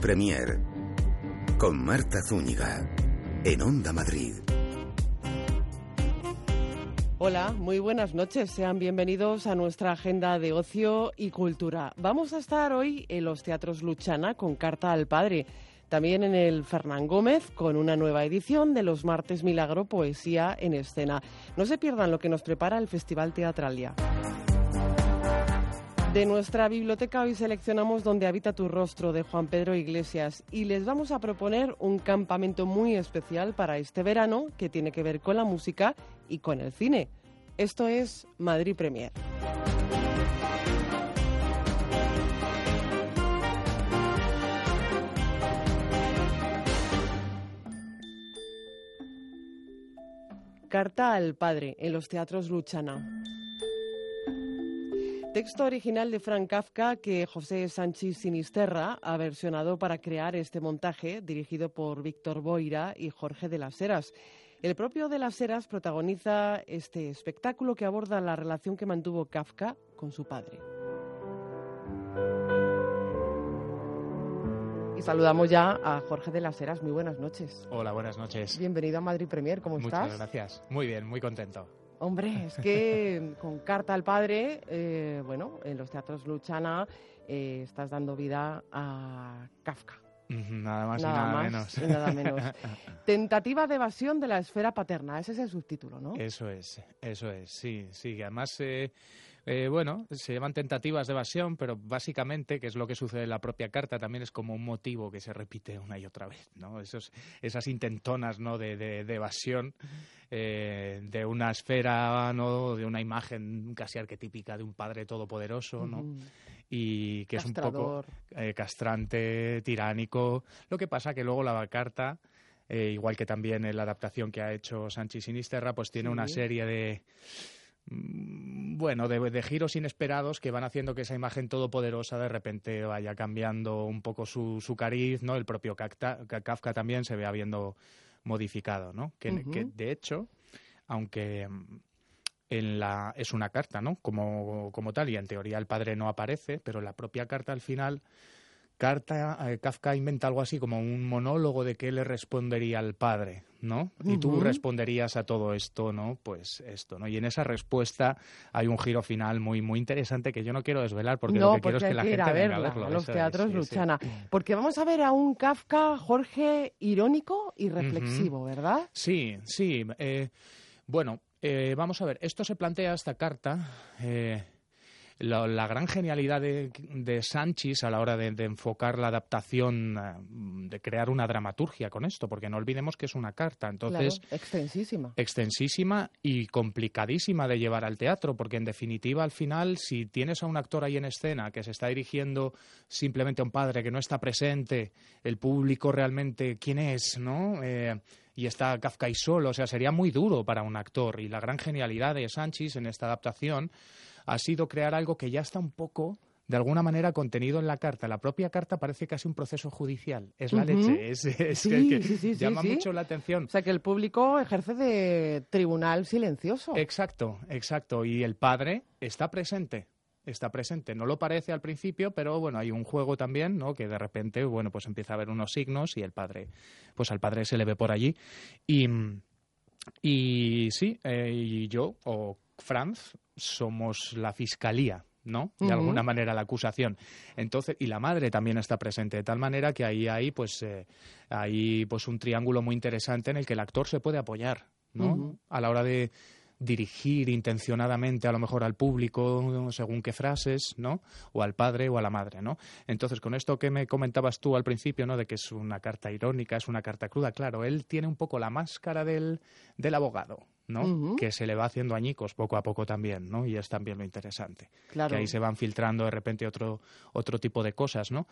Premier con Marta Zúñiga en Onda Madrid. Hola, muy buenas noches. Sean bienvenidos a nuestra agenda de ocio y cultura. Vamos a estar hoy en los teatros Luchana con Carta al Padre. También en el Fernán Gómez con una nueva edición de los Martes Milagro Poesía en Escena. No se pierdan lo que nos prepara el Festival Teatralia. De nuestra biblioteca hoy seleccionamos Donde habita tu rostro de Juan Pedro Iglesias y les vamos a proponer un campamento muy especial para este verano que tiene que ver con la música y con el cine. Esto es Madrid Premier. Carta al padre en los teatros Luchana. Texto original de Frank Kafka que José Sánchez Sinisterra ha versionado para crear este montaje dirigido por Víctor Boira y Jorge de las Heras. El propio de las Heras protagoniza este espectáculo que aborda la relación que mantuvo Kafka con su padre. Y saludamos ya a Jorge de las Heras. Muy buenas noches. Hola, buenas noches. Bienvenido a Madrid Premier. ¿Cómo Muchas estás? gracias. Muy bien, muy contento. Hombre, es que con Carta al Padre, eh, bueno, en los teatros Luchana eh, estás dando vida a Kafka. Nada más nada y nada más menos. y nada menos. Tentativa de evasión de la esfera paterna, ese es el subtítulo, ¿no? Eso es, eso es, sí, sí. Además, eh, eh, bueno, se llaman tentativas de evasión, pero básicamente, que es lo que sucede en la propia carta, también es como un motivo que se repite una y otra vez, ¿no? Esos, esas intentonas, ¿no? De, de- de evasión eh, de una esfera, ¿no? De una imagen casi arquetípica de un padre todopoderoso, ¿no? Y que es un poco eh, castrante, tiránico. Lo que pasa que luego la carta, eh, igual que también en la adaptación que ha hecho Sánchez Sinisterra, pues tiene Sí. una serie de bueno, de, de giros inesperados que van haciendo que esa imagen todopoderosa de repente vaya cambiando un poco su, su cariz, ¿no? El propio Kafka, Kafka también se vea viendo modificado, ¿no? Que, de hecho, aunque mm, en la, es una carta, ¿no? Como, como tal, y en teoría el padre no aparece, pero la propia carta al final, carta, eh, Kafka inventa algo así como un monólogo de qué le respondería al padre, ¿no? Y tú responderías a todo esto, ¿no? Pues esto, ¿no? Y en esa respuesta hay un giro final muy, muy interesante que yo no quiero desvelar porque no, lo que quiero es que la gente a venga verla a verlo. a los teatros sí, sí. Luchana. Porque vamos a ver a un Kafka, Jorge, irónico y reflexivo, ¿verdad? Sí, sí. eh, bueno, eh, vamos a ver, esto se plantea esta carta. eh, la, la gran genialidad de, de Sánchez a la hora de, de enfocar la adaptación, eh, de crear una dramaturgia con esto, porque no olvidemos que es una carta. Entonces, claro, extensísima. extensísima y complicadísima de llevar al teatro, porque en definitiva, al final, si tienes a un actor ahí en escena que se está dirigiendo simplemente a un padre que no está presente, el público realmente quién es, ¿no? Eh, y está Kafka y solo, o sea, sería muy duro para un actor. Y la gran genialidad de Sánchez en esta adaptación ha sido crear algo que ya está un poco de alguna manera contenido en la carta. La propia carta parece casi un proceso judicial. Es la leche. Es, es Sí, que- sí, sí, llama mucho la atención. O sea, que el público ejerce de tribunal silencioso. Exacto, exacto. Y el padre está presente. Está presente. No lo parece al principio, pero bueno, hay un juego también, ¿no? Que de repente, bueno, pues empieza a haber unos signos y el padre, pues al padre se le ve por allí. Y, y sí, eh, y yo o Franz somos la fiscalía. ¿no? De alguna manera la acusación. Entonces, y la madre también está presente, de tal manera que ahí hay pues eh, hay pues un triángulo muy interesante en el que el actor se puede apoyar, ¿no? A la hora de dirigir intencionadamente a lo mejor al público según qué frases, ¿no? O al padre o a la madre, ¿no? Entonces, con esto que me comentabas tú al principio, ¿no? De que es una carta irónica, es una carta cruda, claro, él tiene un poco la máscara del, del abogado, ¿no? Que se le va haciendo añicos poco a poco también, ¿no? Y es también lo interesante. Claro. Que ahí se van filtrando de repente otro, otro tipo de cosas, ¿no?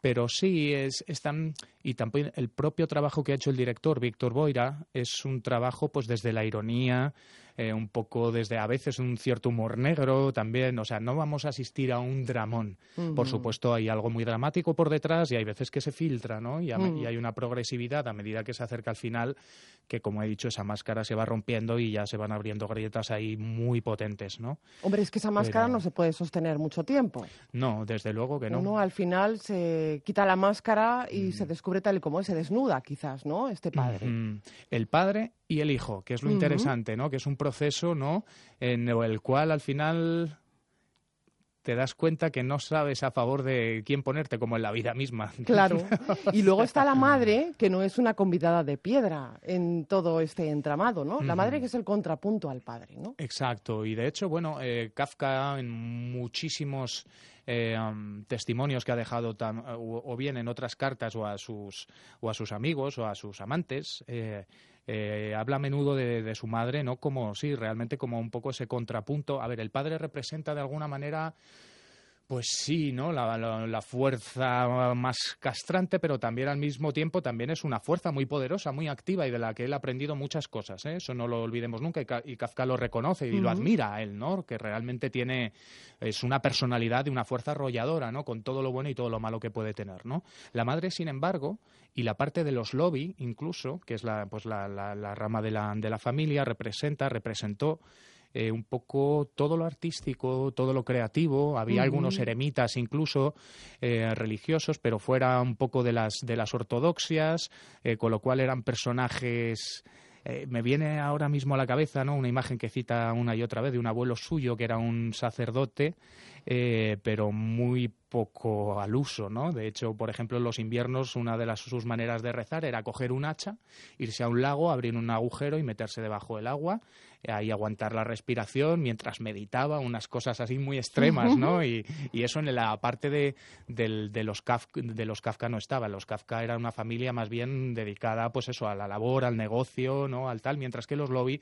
Pero sí, es, es tan- Y también el propio trabajo que ha hecho el director, Víctor Boira, es un trabajo pues desde la ironía, eh, un poco desde a veces un cierto humor negro también, o sea, no vamos a asistir a un dramón. Por supuesto, hay algo muy dramático por detrás y hay veces que se filtra, ¿no? Y, y hay una progresividad a medida que se acerca al final, que como he dicho, esa máscara se va rompiendo y ya se van abriendo grietas ahí muy potentes, ¿no? Hombre, es que esa máscara no se puede sostener mucho tiempo. No, desde luego que no. Uno al final se quita la máscara y se mm. descubre tal y como es, se desnuda quizás, ¿no? Este padre. El padre y el hijo, que es lo interesante, ¿no? Que es un proceso, ¿no? En el cual al final te das cuenta que no sabes a favor de quién ponerte, como en la vida misma. Claro. Y luego está la madre, que no es una convidada de piedra en todo este entramado, ¿no? La madre que es el contrapunto al padre, ¿no? Exacto. Y de hecho, bueno, eh, Kafka en muchísimos eh, testimonios que ha dejado o, bien en otras cartas o a sus o a sus amigos o a sus amantes eh, habla a menudo de, de, su madre, ¿no? Como, sí, realmente como un poco ese contrapunto. A ver, el padre representa de alguna manera pues sí, ¿no? La, fuerza más castrante, pero también al mismo tiempo también es una fuerza muy poderosa, muy activa y de la que él ha aprendido muchas cosas. ¿eh? Eso no lo olvidemos nunca y, Kafka lo reconoce y lo admira a él, ¿no? Que realmente tiene es una personalidad y una fuerza arrolladora, ¿no? Con todo lo bueno y todo lo malo que puede tener, ¿no? La madre, sin embargo, y la parte de los lobby, incluso, que es la, pues la, la rama de la, de la familia, representa, representó eh, un poco todo lo artístico, todo lo creativo. Había algunos eremitas incluso eh, religiosos, pero fuera un poco de las, de las ortodoxias, eh, con lo cual eran personajes me viene ahora mismo a la cabeza ¿no? una imagen que cita una y otra vez de un abuelo suyo que era un sacerdote, pero muy poco al uso, ¿no? De hecho, por ejemplo, en los inviernos una de las, sus maneras de rezar era coger un hacha, irse a un lago, abrir un agujero y meterse debajo del agua ahí aguantar la respiración mientras meditaba, unas cosas así muy extremas, ¿no? Y, eso en la parte de, de, los Kafka, de los Kafka no estaba. Los Kafka era una familia más bien dedicada, pues eso, a la labor, al negocio, ¿no? Al tal, mientras que los lobby,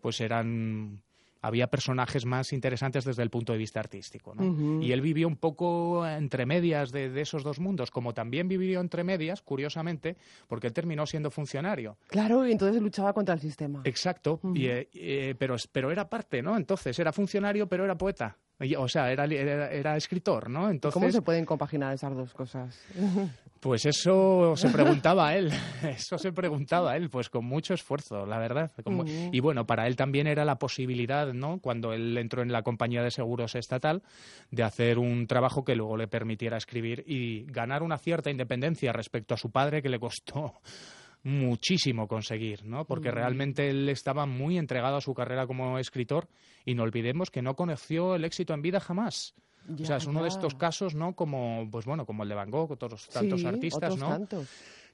pues eran había personajes más interesantes desde el punto de vista artístico. ¿no? Y él vivió un poco entre medias de, esos dos mundos, como también vivió entre medias, curiosamente, porque él terminó siendo funcionario. Claro, y entonces luchaba contra el sistema. Exacto, eh, eh, pero, pero era parte, ¿no? Entonces era funcionario, pero era poeta. O sea, era, era, escritor, ¿no? Entonces, ¿Cómo se pueden compaginar esas dos cosas? Pues eso se preguntaba él, eso se preguntaba él, pues con mucho esfuerzo, la verdad. Y bueno, para él también era la posibilidad, ¿no? Cuando él entró en la compañía de seguros estatal, de hacer un trabajo que luego le permitiera escribir y ganar una cierta independencia respecto a su padre que le costó muchísimo conseguir, ¿no? Porque mm. realmente él estaba muy entregado a su carrera como escritor y no olvidemos que no conoció el éxito en vida jamás. o sea, es uno de estos casos, ¿no? Como, pues bueno, como el de Van Gogh, otros tantos artistas, ¿no?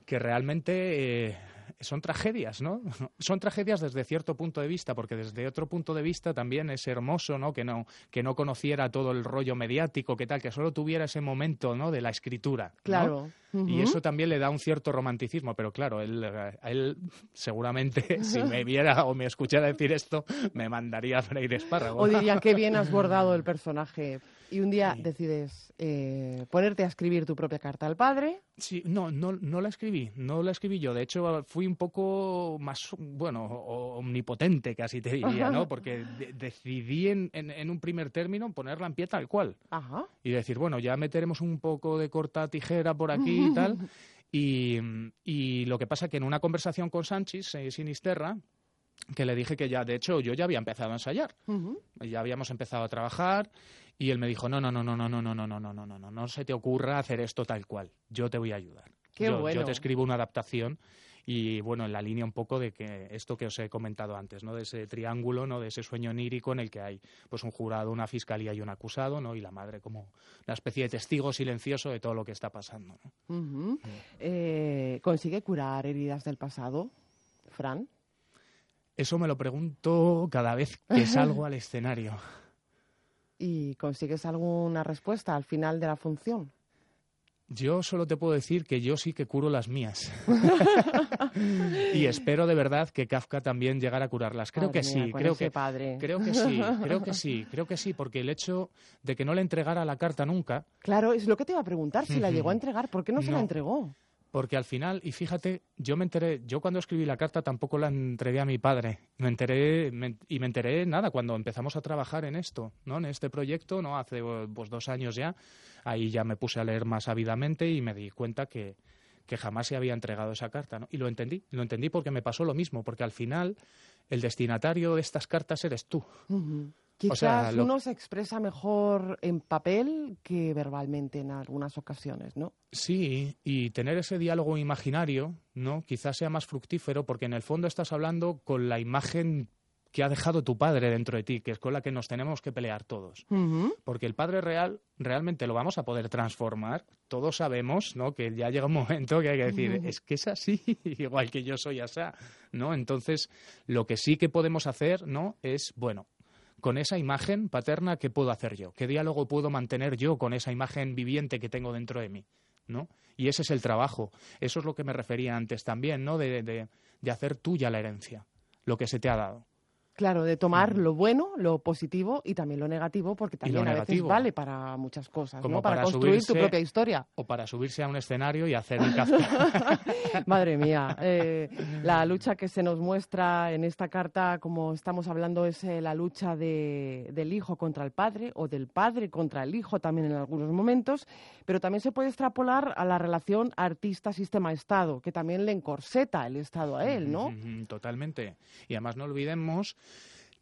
Que realmente eh, son tragedias, ¿no? Son tragedias desde cierto punto de vista, porque desde otro punto de vista también es hermoso, ¿no? Que no, que no conociera todo el rollo mediático, que tal, que solo tuviera ese momento, ¿no? De la escritura. Claro. Y eso también le da un cierto romanticismo, pero claro, él, él seguramente, si me viera o me escuchara decir esto, me mandaría a freír espárragos. O diría, qué bien has bordado el personaje. Y un día decides eh, ponerte a escribir tu propia carta al padre. Sí, no, no, no la escribí, no la escribí yo. De hecho, fui un poco más, bueno, omnipotente casi te diría, ¿no? Porque decidí en, en, un primer término ponerla en pie tal cual. Ajá. Y decir, bueno, ya meteremos un poco de corta tijera por aquí y tal. Y, y lo que pasa que en una conversación con Sánchez, eh, Sinisterra, que le dije que ya, de hecho, yo ya había empezado a ensayar. Ya habíamos empezado a trabajar y él me dijo, no, no, no, no, no, no, no, no, no, no, no, no, no, no se te ocurra hacer esto tal cual. Yo te voy a ayudar. yo, yo te escribo una adaptación y bueno, en la línea un poco de que esto que os he comentado antes, ¿no? De ese triángulo, ¿no? De ese sueño onírico en el que hay pues un jurado, una fiscalía y un acusado, ¿no? Y la madre como una especie de testigo silencioso de todo lo que está pasando. Eh, ¿Consigue curar heridas del pasado, Fran? Eso me lo pregunto cada vez que salgo al escenario. ¿Y consigues alguna respuesta al final de la función? Yo solo te puedo decir que yo sí que curo las mías. y espero de verdad que Kafka también llegara a curarlas. Creo que sí, creo que padre. creo que sí, creo que sí, creo que sí, porque el hecho de que no le entregara la carta nunca. Claro, es lo que te iba a preguntar, si la llegó a entregar, ¿por qué no, se la entregó? Porque al final, y fíjate, yo me enteré, yo cuando escribí la carta tampoco la entregué a mi padre, me enteré, y me enteré nada, cuando empezamos a trabajar en esto, ¿no? En este proyecto, ¿no? Hace pues, dos años ya, ahí ya me puse a leer más ávidamente y me di cuenta que, que jamás se había entregado esa carta, ¿no? Y lo entendí, lo entendí porque me pasó lo mismo, porque al final el destinatario de estas cartas eres tú. Quizás uno se expresa mejor en papel que verbalmente en algunas ocasiones, ¿no? Sí, y tener ese diálogo imaginario, ¿no? Quizás sea más fructífero porque en el fondo estás hablando con la imagen que ha dejado tu padre dentro de ti, que es con la que nos tenemos que pelear todos. Porque el padre real realmente lo vamos a poder transformar. Todos sabemos, ¿no? Que ya llega un momento que hay que decir, es que es así, igual que yo soy así, ¿no? Entonces, lo que sí que podemos hacer, ¿no? Es, bueno, con esa imagen paterna, ¿qué puedo hacer yo? ¿Qué diálogo puedo mantener yo con esa imagen viviente que tengo dentro de mí? ¿No? Y ese es el trabajo. Eso es lo que me refería antes también, ¿no? De, de, de hacer tuya la herencia, lo que se te ha dado. Claro, de tomar lo bueno, lo positivo y también lo negativo, porque también a veces vale para muchas cosas, Como ¿no? Para, construir tu propia historia. O para subirse a un escenario y hacer un. Madre mía, eh, la lucha que se nos muestra en esta carta, como estamos hablando, es eh, la lucha del hijo contra el padre o del padre contra el hijo también en algunos momentos, pero también se puede extrapolar a la relación artista-sistema-Estado, que también le encorseta el Estado a él, ¿no? Totalmente. Y además no olvidemos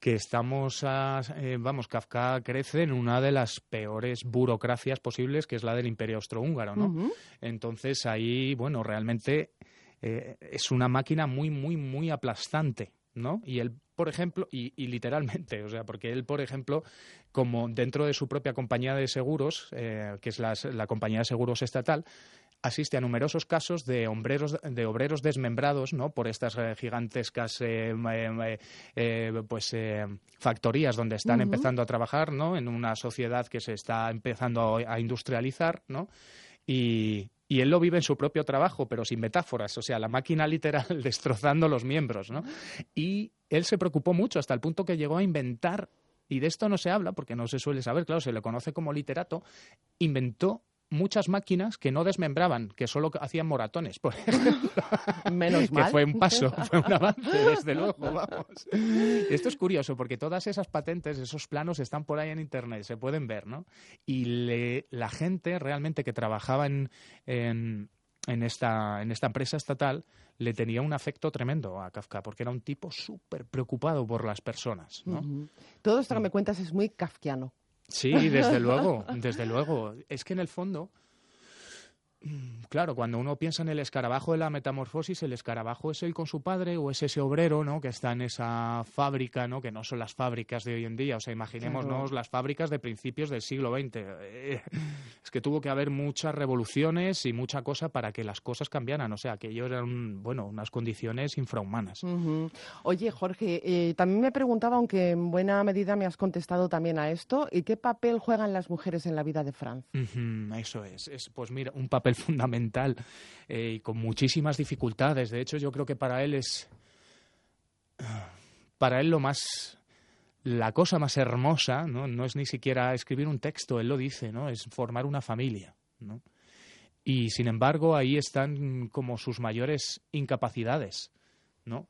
que estamos, eh, vamos, Kafka crece en una de las peores burocracias posibles, que es la del Imperio Austrohúngaro, ¿no? Entonces ahí, bueno, realmente eh, es una máquina muy, muy, muy aplastante, ¿no? Y él, por ejemplo, y, literalmente, o sea, porque él, por ejemplo, como dentro de su propia compañía de seguros, eh, que es la compañía de seguros estatal, asiste a numerosos casos de, obreros, de obreros desmembrados ¿no? por estas eh, gigantescas eh, eh, pues, factorías donde están empezando a trabajar ¿no? en una sociedad que se está empezando a, industrializar ¿no? y, y él lo vive en su propio trabajo, pero sin metáforas, o sea, la máquina literal destrozando los miembros, ¿no? Y él se preocupó mucho hasta el punto que llegó a inventar, y de esto no se habla porque no se suele saber, claro, se le conoce como literato, inventó muchas máquinas que no desmembraban, que solo hacían moratones, por ejemplo. Menos mal. Que fue un paso, fue un avance, desde luego, vamos. Esto es curioso, porque todas esas patentes, esos planos están por ahí en Internet, se pueden ver, ¿no? Y la gente realmente que trabajaba en, en, esta, en esta empresa estatal le tenía un afecto tremendo a Kafka, porque era un tipo súper preocupado por las personas, ¿no? Todo esto que me cuentas es muy kafkiano. Sí, desde luego, desde luego. Es que en el fondo claro, cuando uno piensa en el escarabajo de la metamorfosis, el escarabajo es él con su padre o es ese obrero, ¿no? Que está en esa fábrica, ¿no? Que no son las fábricas de hoy en día. O sea, imaginémonos las fábricas de principios del siglo XX. Eh, es que tuvo que haber muchas revoluciones y mucha cosa para que las cosas cambiaran. O sea, que ellos eran, bueno, unas condiciones infrahumanas. Oye, Jorge, eh, también me preguntaba, aunque en buena medida me has contestado también a esto, ¿y qué papel juegan las mujeres en la vida de Franz? eso es, es. Pues mira, un papel fundamental eh, y con muchísimas dificultades. De hecho, yo creo que para él es. Para él lo más. La cosa más hermosa ¿no? es ni siquiera escribir un texto, él lo dice, ¿no? Es formar una familia. Y sin embargo, ahí están como sus mayores incapacidades. ¿no?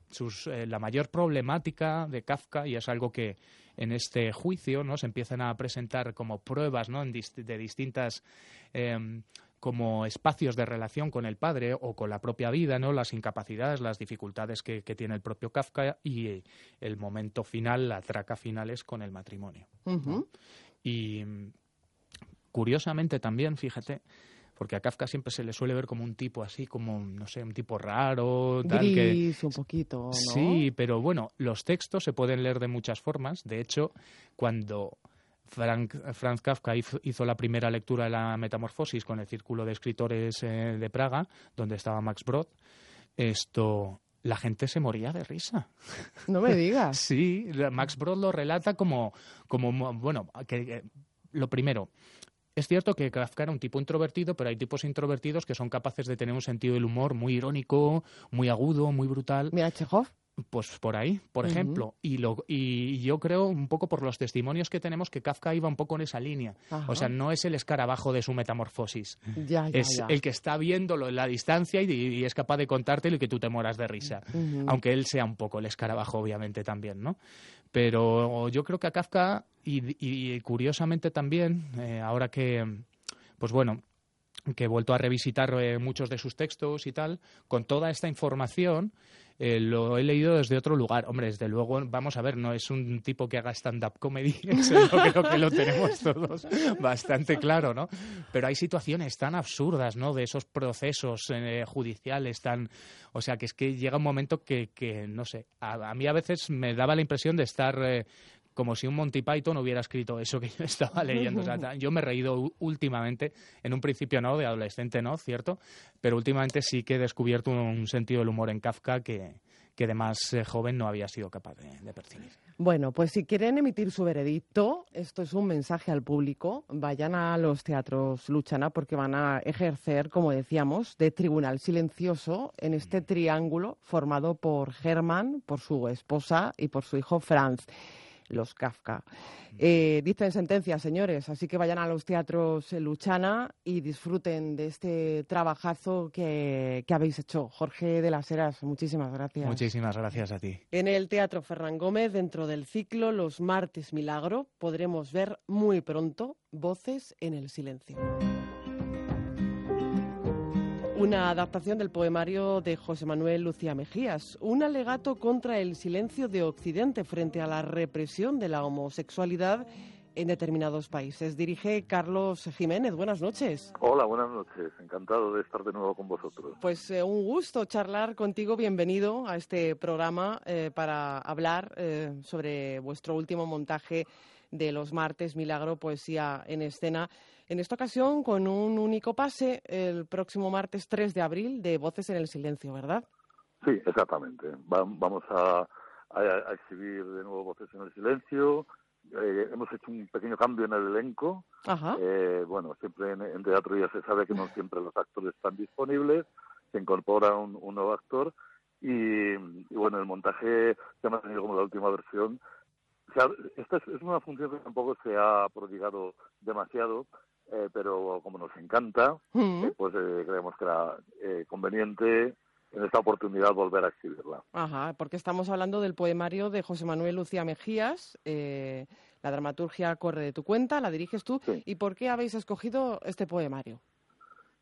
Eh, la mayor problemática de Kafka, y es algo que en este juicio ¿no? se empiezan a presentar como pruebas ¿no? de distintas em, como espacios de relación con el padre o con la propia vida, ¿no? Las incapacidades, las dificultades que, tiene el propio Kafka y el momento final, la traca final es con el matrimonio. Y curiosamente también, fíjate, porque a Kafka siempre se le suele ver como un tipo así, como, no sé, un tipo raro, tal Gris, un poquito, ¿no? Sí, pero bueno, los textos se pueden leer de muchas formas. De hecho, cuando Franz Kafka hizo, la primera lectura de la Metamorfosis con el Círculo de Escritores eh, de Praga, donde estaba Max Brod. Esto, la gente se moría de risa. No me digas. sí, Max Brod lo relata como, como bueno, que, lo primero, es cierto que Kafka era un tipo introvertido, pero hay tipos introvertidos que son capaces de tener un sentido del humor muy irónico, muy agudo, muy brutal. Mira, Chekhov. Pues por ahí, por ejemplo. Y, lo, y yo creo un poco por los testimonios que tenemos que Kafka iba un poco en esa línea. O sea, no es el escarabajo de su metamorfosis. es el que está viéndolo en la distancia y, es capaz de contártelo y que tú te moras de risa. Aunque él sea un poco el escarabajo, obviamente, también, ¿no? Pero yo creo que a Kafka, y, curiosamente también, eh, ahora que, pues bueno, que he vuelto a revisitar eh, muchos de sus textos y tal, con toda esta información eh, lo he leído desde otro lugar. Hombre, desde luego, vamos a ver, no es un tipo que haga stand-up comedy, eso creo que lo tenemos todos bastante claro, ¿no? Pero hay situaciones tan absurdas, ¿no? De esos procesos eh, judiciales tan... O sea, que es que llega un momento que, que no sé, a, mí a veces me daba la impresión de estar como si un Monty Python hubiera escrito eso que yo estaba leyendo. yo me he reído últimamente, en un principio no, de adolescente no, cierto, pero últimamente sí que he descubierto un, sentido del humor en Kafka que, que de más eh, joven no había sido capaz de, percibir. Bueno, pues si quieren emitir su veredicto, esto es un mensaje al público, vayan a los teatros Luchana porque van a ejercer, como decíamos, de tribunal silencioso en este mm. triángulo formado por Germán, por su esposa y por su hijo Franz los Kafka. Eh, dicen sentencias, señores, así que vayan a los teatros Luchana y disfruten de este trabajazo que, que, habéis hecho. Jorge de las Heras, muchísimas gracias. Muchísimas gracias a ti. En el Teatro Ferran Gómez, dentro del ciclo Los Martes Milagro, podremos ver muy pronto Voces en el Silencio una adaptación del poemario de José Manuel Lucía Mejías, un alegato contra el silencio de Occidente frente a la represión de la homosexualidad en determinados países. Dirige Carlos Jiménez. Buenas noches. Hola, buenas noches. Encantado de estar de nuevo con vosotros. Pues eh, un gusto charlar contigo. Bienvenido a este programa eh, para hablar eh, sobre vuestro último montaje de los martes Milagro Poesía en Escena. En esta ocasión con un único pase el próximo martes 3 de abril de Voces en el Silencio, ¿verdad? Sí, exactamente. vamos a, exhibir de nuevo Voces en el Silencio. Eh, hemos hecho un pequeño cambio en el elenco. Eh, bueno, siempre en, teatro ya se sabe que no siempre los actores están disponibles. Se incorpora un, nuevo actor. Y, bueno, el montaje se ha mantenido como la última versión. Esta es, es, una función que tampoco se ha prodigado demasiado, eh, pero como nos encanta, mm. eh, pues eh, creemos que era conveniente en esta oportunidad volver a escribirla. Ajá, porque estamos hablando del poemario de José Manuel Lucía Mejías, La dramaturgia corre de tu cuenta, la diriges tú. ¿Y por qué habéis escogido este poemario?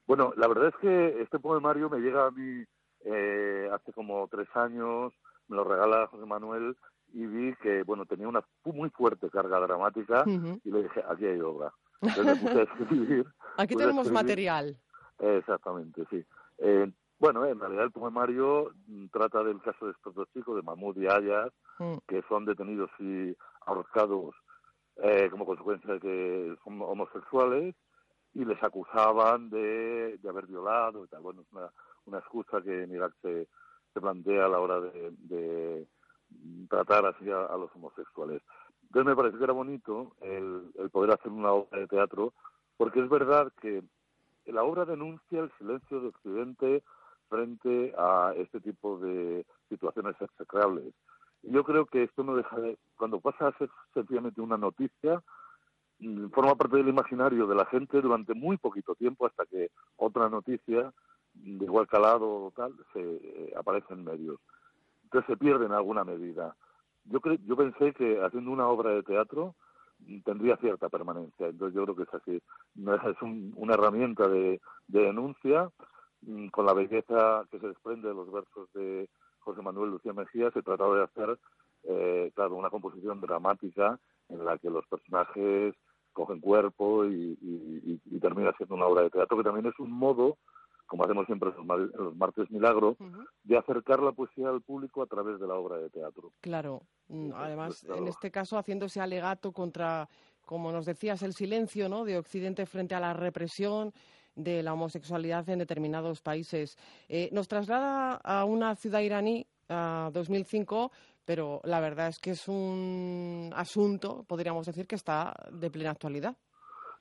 Bueno, la verdad es que este poemario me llega a mí hace como tres años, me lo regala José Manuel y vi que, bueno, tenía una muy fuerte carga dramática y le dije, aquí hay obra. Aquí tenemos material. Exactamente, sí. Eh, bueno, en realidad el poemario mm, trata del caso de estos dos chicos, de Mahmoud y Ayas, mm. que son detenidos y ahorcados eh, como consecuencia de que son homosexuales y les acusaban de, haber violado y tal. Bueno, es una, una excusa que en Irak se, se plantea a la hora de, tratar así a los homosexuales. Entonces me pareció que era bonito el, poder hacer una obra de teatro, porque es verdad que la obra denuncia el silencio de Occidente frente a este tipo de situaciones execrables. Yo creo que esto no deja de, cuando pasa a ser sencillamente una noticia, mm, forma parte del imaginario de la gente durante muy poquito tiempo hasta que otra noticia de igual calado o tal se eh, aparece en medios. Entonces se pierde en alguna medida yo, yo pensé que haciendo una obra de teatro tendría cierta permanencia. Entonces yo creo que es así. Es una herramienta de, denuncia mm, con la belleza que se desprende de los versos de José Manuel Lucía Mejía. Se trataba de hacer, eh, claro, una composición dramática en la que los personajes cogen cuerpo y, termina siendo una obra de teatro, que también es un modo como hacemos siempre los martes milagro, de acercar la poesía al público a través de la obra de teatro. Claro, mm, además, en este caso, haciendo ese alegato contra, como nos decías, el silencio ¿no? de Occidente frente a la represión de la homosexualidad en determinados países. Eh, nos traslada a una ciudad iraní, a 2005, pero la verdad es que es un asunto, podríamos decir, que está de plena actualidad.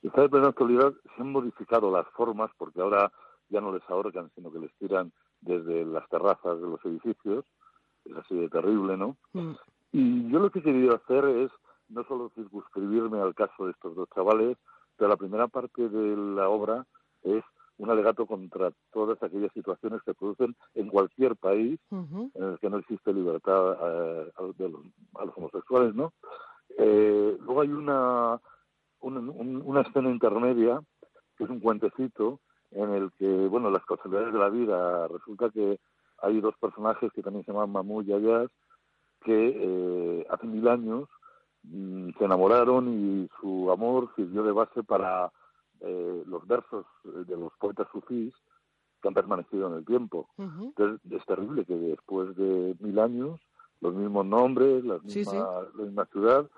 Está de plena actualidad, se han modificado las formas, porque ahora ya no les ahorcan, sino que les tiran desde las terrazas de los edificios. es así de terrible, ¿no? Mm. Y yo lo que he querido hacer es no solo circunscribirme al caso de estos dos chavales, pero la primera parte de la obra es un alegato contra todas aquellas situaciones que producen en cualquier país en el que no existe libertad eh, a, los, homosexuales, ¿no? Eh, luego hay una, una escena intermedia, que es un cuentecito, en el que, bueno, las casualidades de la vida, resulta que hay dos personajes que también se llaman Mamu y Ayas, que eh, hace mil años mm, se enamoraron y su amor sirvió de base para eh, los versos de los poetas sufís que han permanecido en el tiempo. Entonces, es terrible que después de mil años, los mismos nombres, la misma ciudad,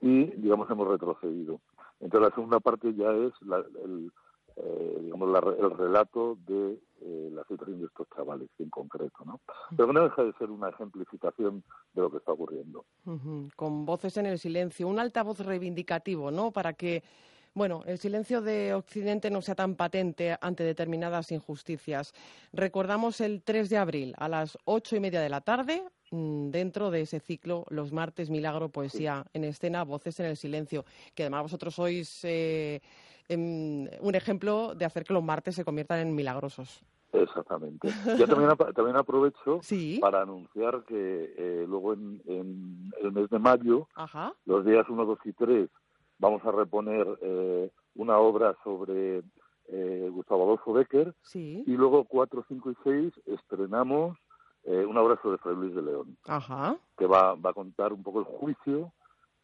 y, digamos, hemos retrocedido. Entonces, la segunda parte ya es el, eh, digamos, el relato de eh, la situación de estos chavales en concreto, ¿no? Pero no deja de ser una ejemplificación de lo que está ocurriendo. Con voces en el silencio, un altavoz reivindicativo, ¿no? Para que bueno, el silencio de Occidente no sea tan patente ante determinadas injusticias. Recordamos el 3 de abril a las ocho y media de la tarde, mm, dentro de ese ciclo, los martes Milagro Poesía en escena, Voces en el Silencio, que además vosotros sois eh, un ejemplo de hacer que los martes se conviertan en milagrosos. Exactamente. Yo también, también aprovecho para anunciar que eh, luego en, el mes de mayo, los días 1, 2 y 3, vamos a reponer eh, una obra sobre eh, Gustavo Adolfo Becker y luego 4, 5 y 6 estrenamos eh, una obra sobre Fray Luis de León, que va, va a contar un poco el juicio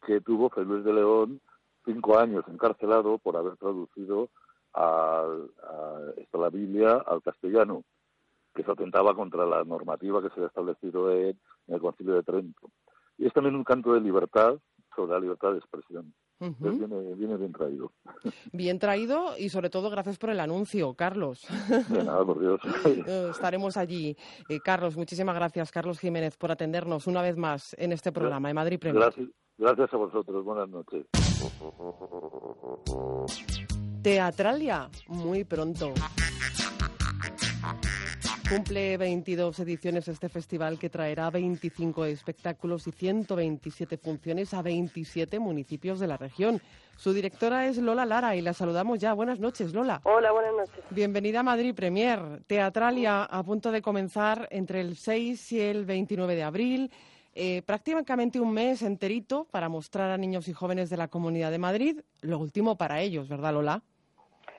que tuvo Fray Luis de León cinco años encarcelado por haber traducido a, la Biblia al castellano, que se atentaba contra la normativa que se había establecido en el Concilio de Trento. Y es también un canto de libertad sobre la libertad de expresión viene, bien traído. Bien traído y sobre todo gracias por el anuncio, Carlos. De nada, por Dios. Eh, estaremos allí. Eh, Carlos, muchísimas gracias, Carlos Jiménez, por atendernos una vez más en este programa de Madrid Premier. Gracias, gracias a vosotros. Buenas noches. Teatralia, muy pronto. Cumple 22 ediciones este festival que traerá 25 espectáculos y 127 funciones a 27 municipios de la región. Su directora es Lola Lara y la saludamos ya. Buenas noches, Lola. Hola, buenas noches. Bienvenida a Madrid Premier. Teatralia a punto de comenzar entre el 6 y el 29 de abril. Eh, prácticamente un mes enterito para mostrar a niños y jóvenes de la Comunidad de Madrid lo último para ellos, ¿verdad, Lola?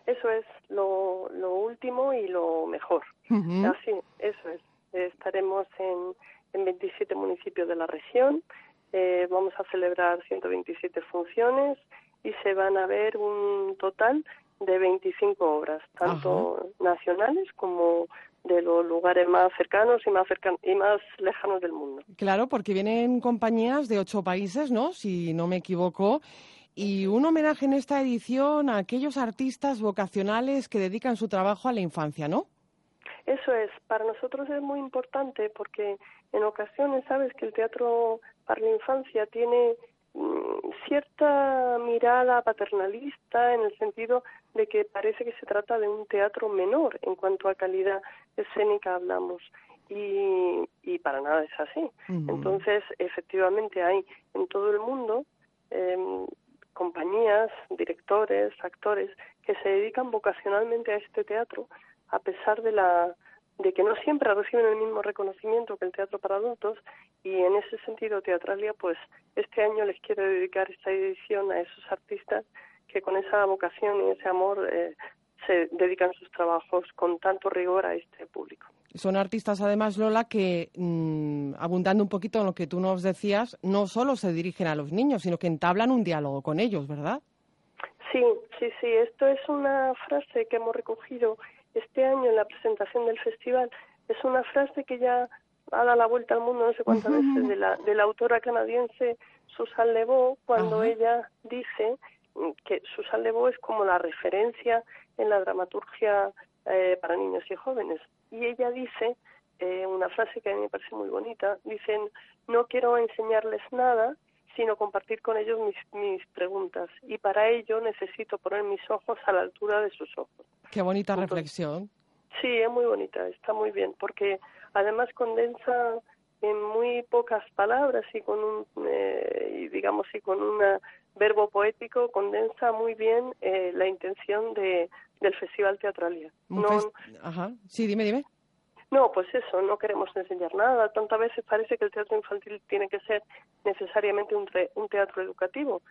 Eso es lo, lo último y lo mejor. Así, eso es. Estaremos en, en 27 municipios de la región. Eh, vamos a celebrar 127 funciones y se van a ver un total de 25 obras, tanto nacionales como de los lugares más cercanos y más y más lejanos del mundo. Claro, porque vienen compañías de ocho países, ¿no? Si no me equivoco, y un homenaje en esta edición a aquellos artistas vocacionales que dedican su trabajo a la infancia, ¿no? Eso es, para nosotros es muy importante porque en ocasiones sabes que el teatro para la infancia tiene mm, cierta mirada paternalista en el sentido de que parece que se trata de un teatro menor en cuanto a calidad escénica hablamos. Y, y para nada es así. Entonces, efectivamente hay en todo el mundo eh, compañías, directores, actores que se dedican vocacionalmente a este teatro, a pesar de la de que no siempre reciben el mismo reconocimiento que el teatro para adultos. Y en ese sentido Teatralia pues este año les quiere dedicar esta edición a esos artistas que con esa vocación y ese amor eh, se dedican sus trabajos con tanto rigor a este público. Son artistas, además, Lola, que, mm, abundando un poquito en lo que tú nos decías, no solo se dirigen a los niños, sino que entablan un diálogo con ellos, ¿verdad? Sí, sí, sí. Esto es una frase que hemos recogido este año en la presentación del festival. Es una frase que ya ha dado la vuelta al mundo no sé cuántas veces de la, de la autora canadiense Susan Lebeau, cuando ella dice que Susan Lebeau es como la referencia en la dramaturgia eh, para niños y jóvenes. Y ella dice eh, una frase que a mí me parece muy bonita, dicen, no quiero enseñarles nada, sino compartir con ellos mis, mis preguntas. Y para ello necesito poner mis ojos a la altura de sus ojos. Qué bonita reflexión. Sí, es muy bonita, está muy bien, porque además condensa en muy pocas palabras y con un, eh, digamos, y con un verbo poético condensa muy bien eh, la intención de, del Festival Teatralia. No, Ajá. Sí, dime, dime. No, pues eso, no queremos enseñar nada. Tantas veces parece que el teatro infantil tiene que ser necesariamente un, un teatro educativo.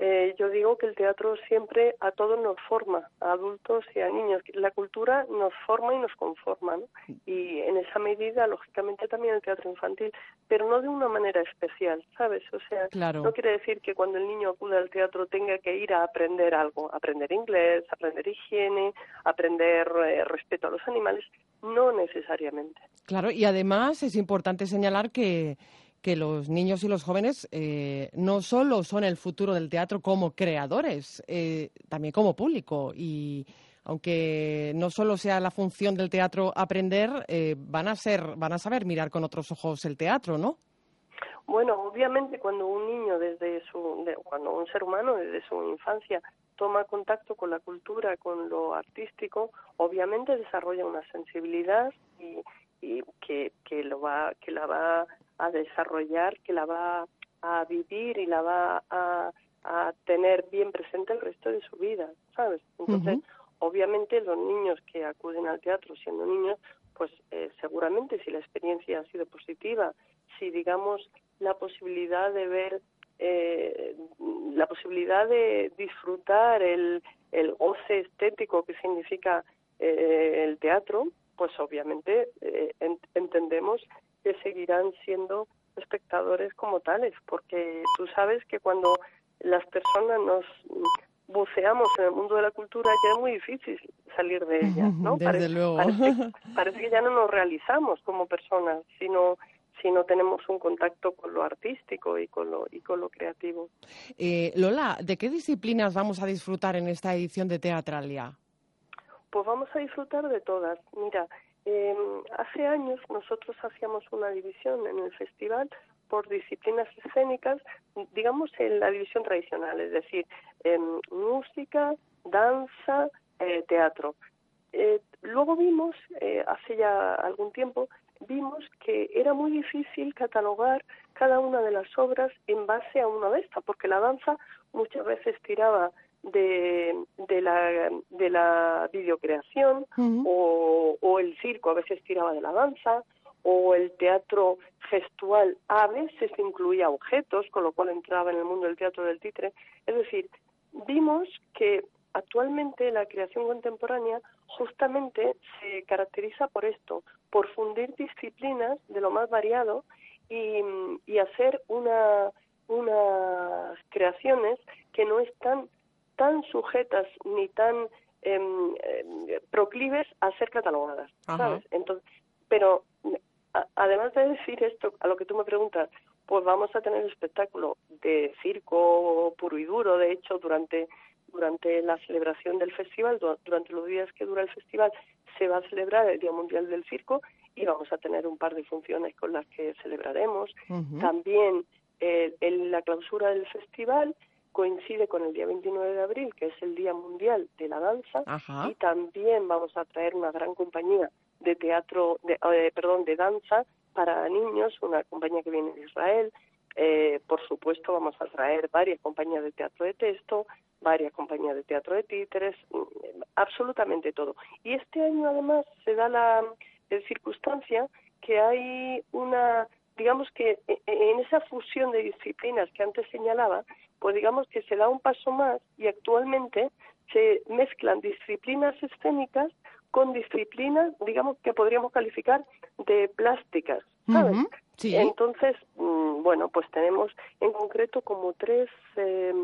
Eh, yo digo que el teatro siempre a todos nos forma, a adultos y a niños. La cultura nos forma y nos conforma, ¿no? Y en esa medida, lógicamente, también el teatro infantil, pero no de una manera especial, ¿sabes? O sea, no quiere decir que cuando el niño acude al teatro tenga que ir a aprender algo, aprender inglés, aprender higiene, aprender eh, respeto a los animales, no necesariamente. Claro, y además es importante señalar que que los niños y los jóvenes eh, no solo son el futuro del teatro como creadores, eh, también como público. Y aunque no solo sea la función del teatro aprender, eh, van a ser, van a saber mirar con otros ojos el teatro, ¿no? Bueno, obviamente cuando un niño desde su, cuando un ser humano desde su infancia toma contacto con la cultura, con lo artístico, obviamente desarrolla una sensibilidad y, y que, que lo va, que la va a desarrollar, que la va a vivir y la va a, a tener bien presente el resto de su vida, ¿sabes? Entonces, obviamente los niños que acuden al teatro siendo niños, pues eh, seguramente si la experiencia ha sido positiva, si digamos la posibilidad de ver, eh, la posibilidad de disfrutar el, el goce estético que significa eh, el teatro, pues obviamente entendemos que seguirán siendo espectadores como tales, porque tú sabes que cuando las personas nos buceamos en el mundo de la cultura ya es muy difícil salir de ella, ¿no? Desde parece, luego. Parece, que ya no nos realizamos como personas, sino si no tenemos un contacto con lo artístico y con lo y con lo creativo. Eh, Lola, ¿de qué disciplinas vamos a disfrutar en esta edición de Teatralia? Pues vamos a disfrutar de todas. Mira, eh, hace años nosotros hacíamos una división en el festival por disciplinas escénicas, digamos en la división tradicional, es decir, música, danza, eh, teatro. Eh, luego vimos, eh, hace ya algún tiempo, vimos que era muy difícil catalogar cada una de las obras en base a una de estas, porque la danza muchas veces tiraba de, de, la, de la videocreación o, o el circo a veces tiraba de la danza o el teatro gestual a veces incluía objetos, con lo cual entraba en el mundo del teatro del titre. Es decir, vimos que actualmente la creación contemporánea justamente se caracteriza por esto, por fundir disciplinas de lo más variado y, y hacer una, unas creaciones que no están tan sujetas ni tan em, proclives a ser catalogadas, ¿sabes? Entonces, pero además de decir esto, a lo que tú me preguntas, pues vamos a tener espectáculo de circo puro y duro, de hecho, durante durante la celebración del festival, durante los días que dura el festival, se va a celebrar el Día Mundial del Circo y vamos a tener un par de funciones con las que celebraremos. También eh, en la clausura del festival coincide con el día 29 de abril, que es el Día Mundial de la Danza, y también vamos a traer una gran compañía de teatro, de, eh, perdón, de danza para niños, una compañía que viene de Israel. Eh, por supuesto, vamos a traer varias compañías de teatro de texto, varias compañías de teatro de títeres, mm, absolutamente todo. Y este año, además, se da la circunstancia que hay una digamos que e, e, en esa fusión de disciplinas que antes señalaba, pues digamos que se da un paso más y actualmente se mezclan disciplinas escénicas con disciplinas, digamos, que podríamos calificar de plásticas, ¿sabes? Entonces, mm, bueno, pues tenemos en concreto como tres eh,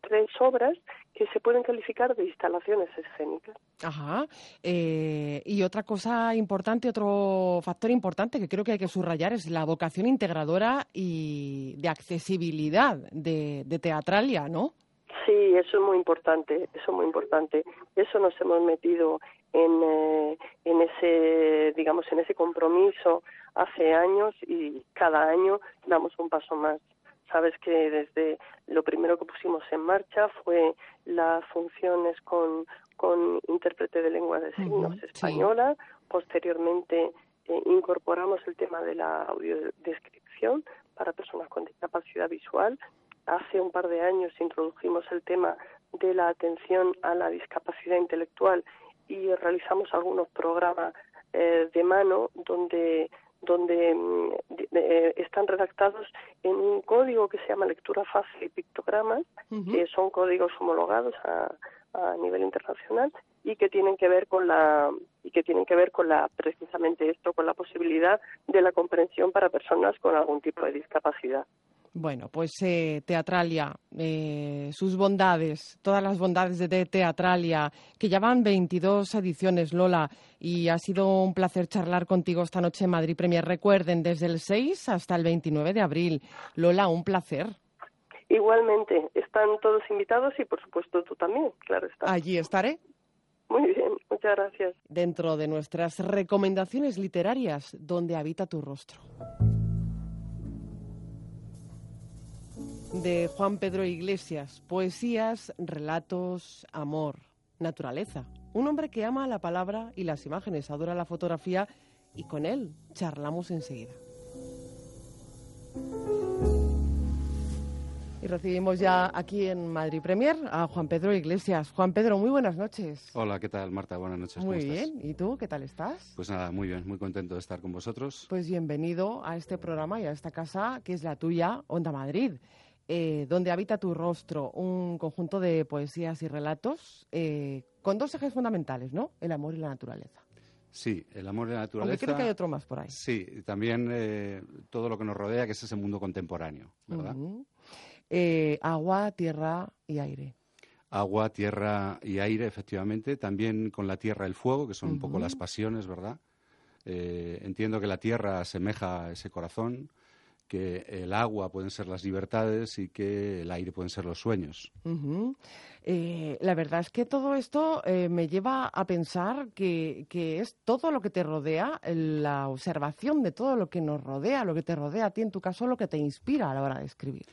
tres obras que se pueden calificar de instalaciones escénicas. Ajá. Eh, y otra cosa importante, otro factor importante que creo que hay que subrayar es la vocación integradora y de accesibilidad de, Teatralia, ¿no? Sí, eso es muy importante, eso es muy importante. Eso nos hemos metido en, eh, en ese, digamos, en ese compromiso hace años y cada año damos un paso más. Sabes que desde lo primero que pusimos en marcha fue las funciones con, con intérprete de lengua de signos española, posteriormente eh, incorporamos el tema de la audiodescripción para personas con discapacidad visual. Hace un par de años introdujimos el tema de la atención a la discapacidad intelectual y realizamos algunos programas eh, de mano donde donde mm, eh, están redactados en un código que se llama lectura fácil y pictogramas, que son códigos homologados a, a nivel internacional y que tienen que ver con la y que tienen que ver con la precisamente esto con la posibilidad de la comprensión para personas con algún tipo de discapacidad. Bueno, pues eh, Teatralia, eh, sus bondades, todas las bondades de Teatralia, que ya van 22 ediciones, Lola, y ha sido un placer charlar contigo esta noche en Madrid Premier. Recuerden, desde el 6 hasta el 29 de abril. Lola, un placer. Igualmente, están todos invitados y por supuesto tú también, claro está. Allí estaré. Muy bien, muchas gracias. Dentro de nuestras recomendaciones literarias, ¿dónde habita tu rostro? De Juan Pedro Iglesias, poesías, relatos, amor, naturaleza. Un hombre que ama la palabra y las imágenes, adora la fotografía y con él charlamos enseguida. Y recibimos ya aquí en Madrid Premier a Juan Pedro Iglesias. Juan Pedro, muy buenas noches. Hola, ¿qué tal, Marta? Buenas noches. Muy bien. ¿Y tú qué tal estás? Pues nada, muy bien, muy contento de estar con vosotros. Pues bienvenido a este programa y a esta casa que es la tuya, Onda Madrid. Eh, donde habita tu rostro, un conjunto de poesías y relatos eh, con dos ejes fundamentales, ¿no? El amor y la naturaleza. Sí, el amor y la naturaleza. Aunque creo que hay otro más por ahí. Sí, también eh, todo lo que nos rodea, que es ese mundo contemporáneo, ¿verdad? Eh, agua, tierra y aire. Agua, tierra y aire, efectivamente. También con la tierra el fuego, que son un poco las pasiones, ¿verdad? Entiendo que la tierra asemeja ese corazón, que el agua pueden ser las libertades y que el aire pueden ser los sueños. Eh, la verdad es que todo esto me lleva a pensar que, que, es todo lo que te rodea, la observación de todo lo que nos rodea, lo que te rodea a ti, en tu caso, lo que te inspira a la hora de escribir.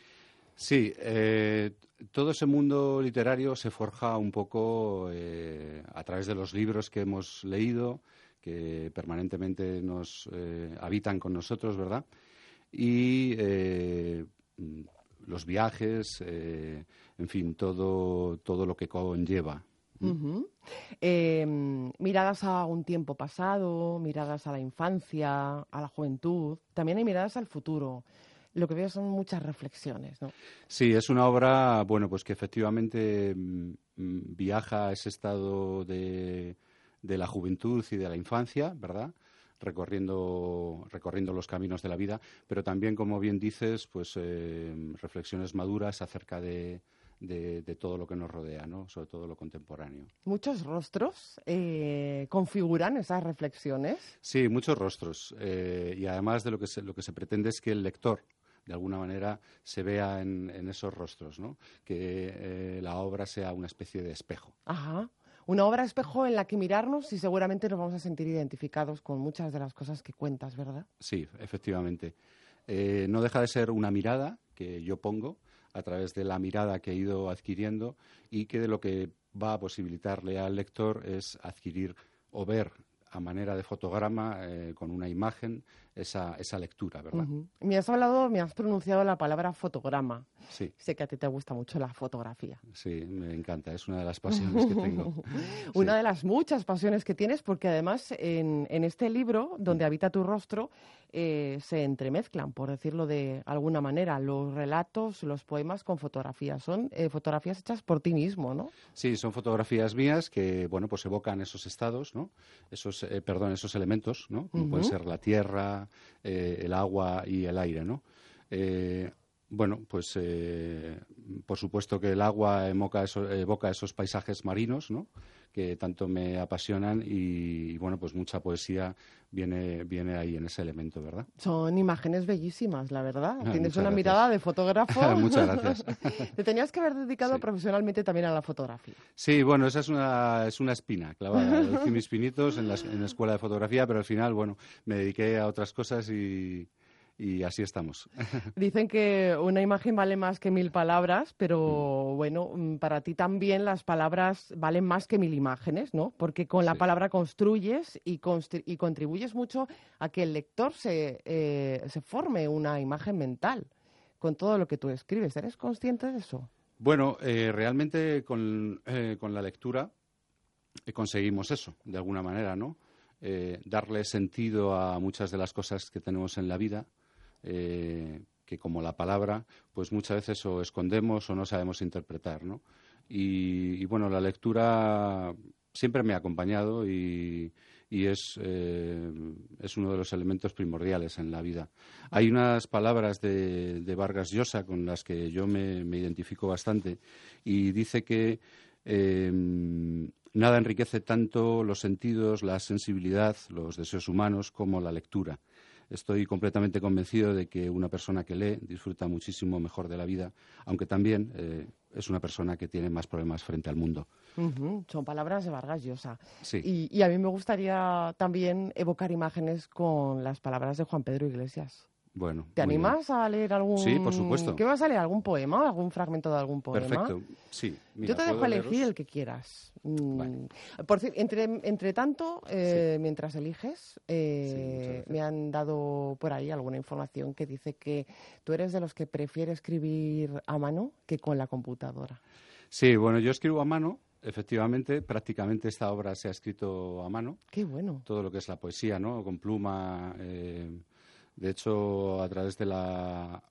Sí, eh, todo ese mundo literario se forja un poco eh, a través de los libros que hemos leído, que permanentemente nos eh, habitan con nosotros, ¿verdad? Y los viajes, en fin, todo, todo lo que conlleva. Em, miradas a un tiempo pasado, miradas a la infancia, a la juventud, también hay miradas al futuro lo que veo son muchas reflexiones, ¿no? Sí, es una obra, bueno, pues que efectivamente mm, mm, viaja a ese estado de, la juventud y de la infancia, ¿verdad? Recorriendo, recorriendo los caminos de la vida, pero también, como bien dices, pues eh, reflexiones maduras acerca de, todo lo que nos rodea, ¿no? sobre todo lo contemporáneo. ¿Muchos rostros eh, configuran esas reflexiones? Sí, muchos rostros. Eh, y además de lo que, lo que se pretende es que el lector de alguna manera se vea en, esos rostros, ¿no? que eh, la obra sea una especie de espejo. Ajá. Una obra espejo en la que mirarnos y seguramente nos vamos a sentir identificados con muchas de las cosas que cuentas, ¿verdad? Sí, efectivamente. Eh, no deja de ser una mirada que yo pongo a través de la mirada que he ido adquiriendo y que de lo que va a posibilitarle al lector es adquirir o ver a manera de fotograma, eh, con una imagen, esa, esa lectura, ¿verdad? Me has hablado, me has pronunciado la palabra fotograma. Sí. Sé que a ti te gusta mucho la fotografía. Sí, me encanta, es una de las pasiones que tengo. una de las muchas pasiones que tienes, porque además en, en este libro, donde habita tu rostro, eh, se entremezclan, por decirlo de alguna manera, los relatos, los poemas con fotografías. Son eh, fotografías hechas por ti mismo, ¿no? Sí, son fotografías mías que, bueno, pues evocan esos estados, ¿no? Esos, eh, perdón, esos elementos, ¿no? Como pueden ser la tierra, el agua y el aire, ¿no? Bueno, pues por supuesto que el agua evoca, evoca esos paisajes marinos, ¿no? Que tanto me apasionan y, bueno, pues mucha poesía viene, viene ahí en ese elemento, ¿verdad? Son imágenes bellísimas, la verdad. Ah, Tienes una mirada de fotógrafo. muchas gracias. Te tenías que haber dedicado profesionalmente también a la fotografía. Sí, bueno, esa es una, es una espina clavada. Hice mis pinitos en la, en la escuela de fotografía, pero al final, bueno, me dediqué a otras cosas y, y así estamos. Dicen que una imagen vale más que mil palabras, pero mm. bueno, mm, para ti también las palabras valen más que mil imágenes, ¿no? Porque con la palabra construyes y, y, contribuyes mucho a que el lector se, eh, se forme una imagen mental con todo lo que tú escribes. ¿Eres consciente de eso? Bueno, eh, realmente con, eh, con, la lectura conseguimos eso, de alguna manera, ¿no? darle sentido a muchas de las cosas que tenemos en la vida eh, que como la palabra, pues muchas veces o escondemos o no sabemos interpretar, ¿no? Y, bueno, la lectura siempre me ha acompañado y, es, eh, es, uno de los elementos primordiales en la vida. Hay unas palabras de, Vargas Llosa con las que yo me, identifico bastante y dice que eh, nada enriquece tanto los sentidos, la sensibilidad, los deseos humanos como la lectura estoy completamente convencido de que una persona que lee disfruta muchísimo mejor de la vida, aunque también eh, es una persona que tiene más problemas frente al mundo. Son palabras de Vargas Llosa. Y, y a mí me gustaría también evocar imágenes con las palabras de Juan Pedro Iglesias. Bueno. ¿Te animas a leer algún? Sí, por supuesto. ¿Qué vas a leer? ¿Algún poema? ¿Algún fragmento de algún poema? Perfecto, sí. Yo te dejo elegir el que quieras. Mm, por entre, entre tanto, eh, mientras eliges, eh, me han dado por ahí alguna información que dice que tú eres de los que prefiere escribir a mano que con la computadora. Sí, bueno, yo escribo a mano, Efectivamente, prácticamente esta obra se ha escrito a mano. Qué bueno. Todo lo que es la poesía, ¿no? Con pluma, eh, de hecho, a través de la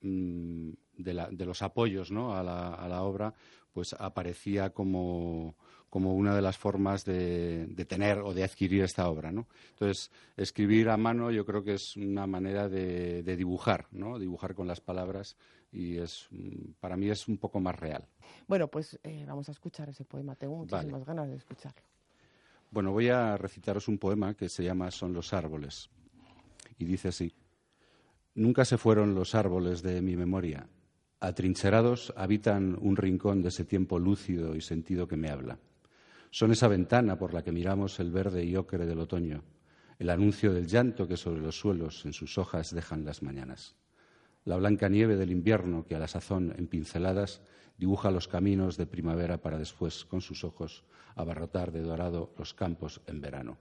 mm, de, los apoyos a, la, obra, pues aparecía como, una de las formas de, tener o de adquirir esta obra. ¿no? Entonces, escribir a mano yo creo que es una manera de, dibujar, ¿no? dibujar con las palabras y es mm, para mí es un poco más real. Bueno, pues eh, vamos a escuchar ese poema. Tengo muchísimas ganas de escucharlo. Bueno, voy a recitaros un poema que se llama Son los árboles y dice así. Nunca se fueron los árboles de mi memoria. Atrincherados habitan un rincón de ese tiempo lúcido y sentido que me habla. Son esa ventana por la que miramos el verde y ocre del otoño, el anuncio del llanto que sobre los suelos en sus hojas dejan las mañanas. La blanca nieve del invierno que a la sazón en pinceladas dibuja los caminos de primavera para después con sus ojos abarrotar de dorado los campos en verano.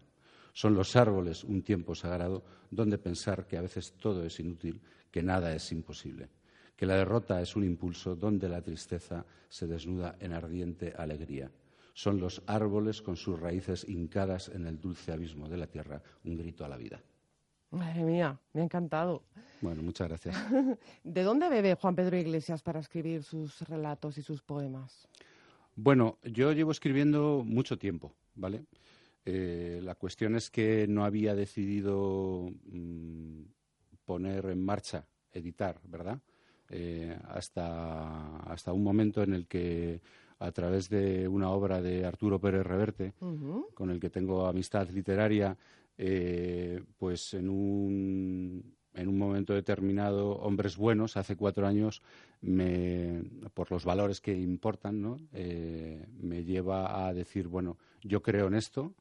Son los árboles un tiempo sagrado donde pensar que a veces todo es inútil, que nada es imposible, que la derrota es un impulso donde la tristeza se desnuda en ardiente alegría. Son los árboles con sus raíces hincadas en el dulce abismo de la tierra, un grito a la vida. Madre mía, me ha encantado. Bueno, muchas gracias. ¿De dónde bebe Juan Pedro Iglesias para escribir sus relatos y sus poemas? Bueno, yo llevo escribiendo mucho tiempo, ¿vale? Eh, la cuestión es que no había decidido mm, poner en marcha, editar, ¿verdad? Eh, hasta, hasta un momento en el que a través de una obra de Arturo Pérez Reverte, con el que tengo amistad literaria, eh, pues en un, en un momento determinado, Hombres Buenos, hace cuatro años, me, por los valores que importan, ¿no? me lleva a decir, bueno, yo creo en esto,